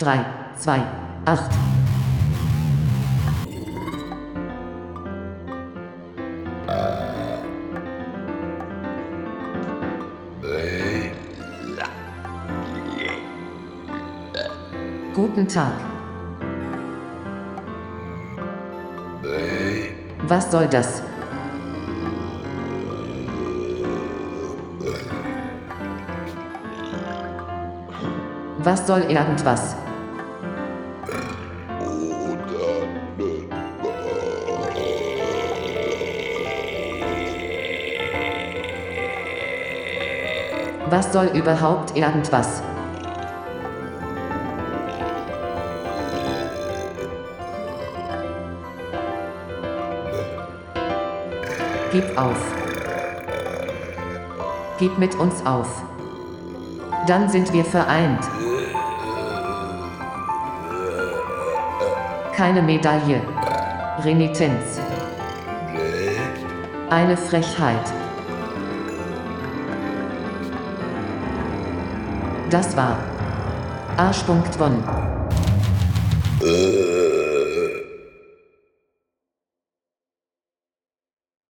3, 2, 8. Guten Tag. Was soll das? Was soll irgendwas? Was soll überhaupt irgendwas? Gib auf. Gib mit uns auf. Dann sind wir vereint. Keine Medaille. Renitenz. Eine Frechheit. Das war Arsch.won.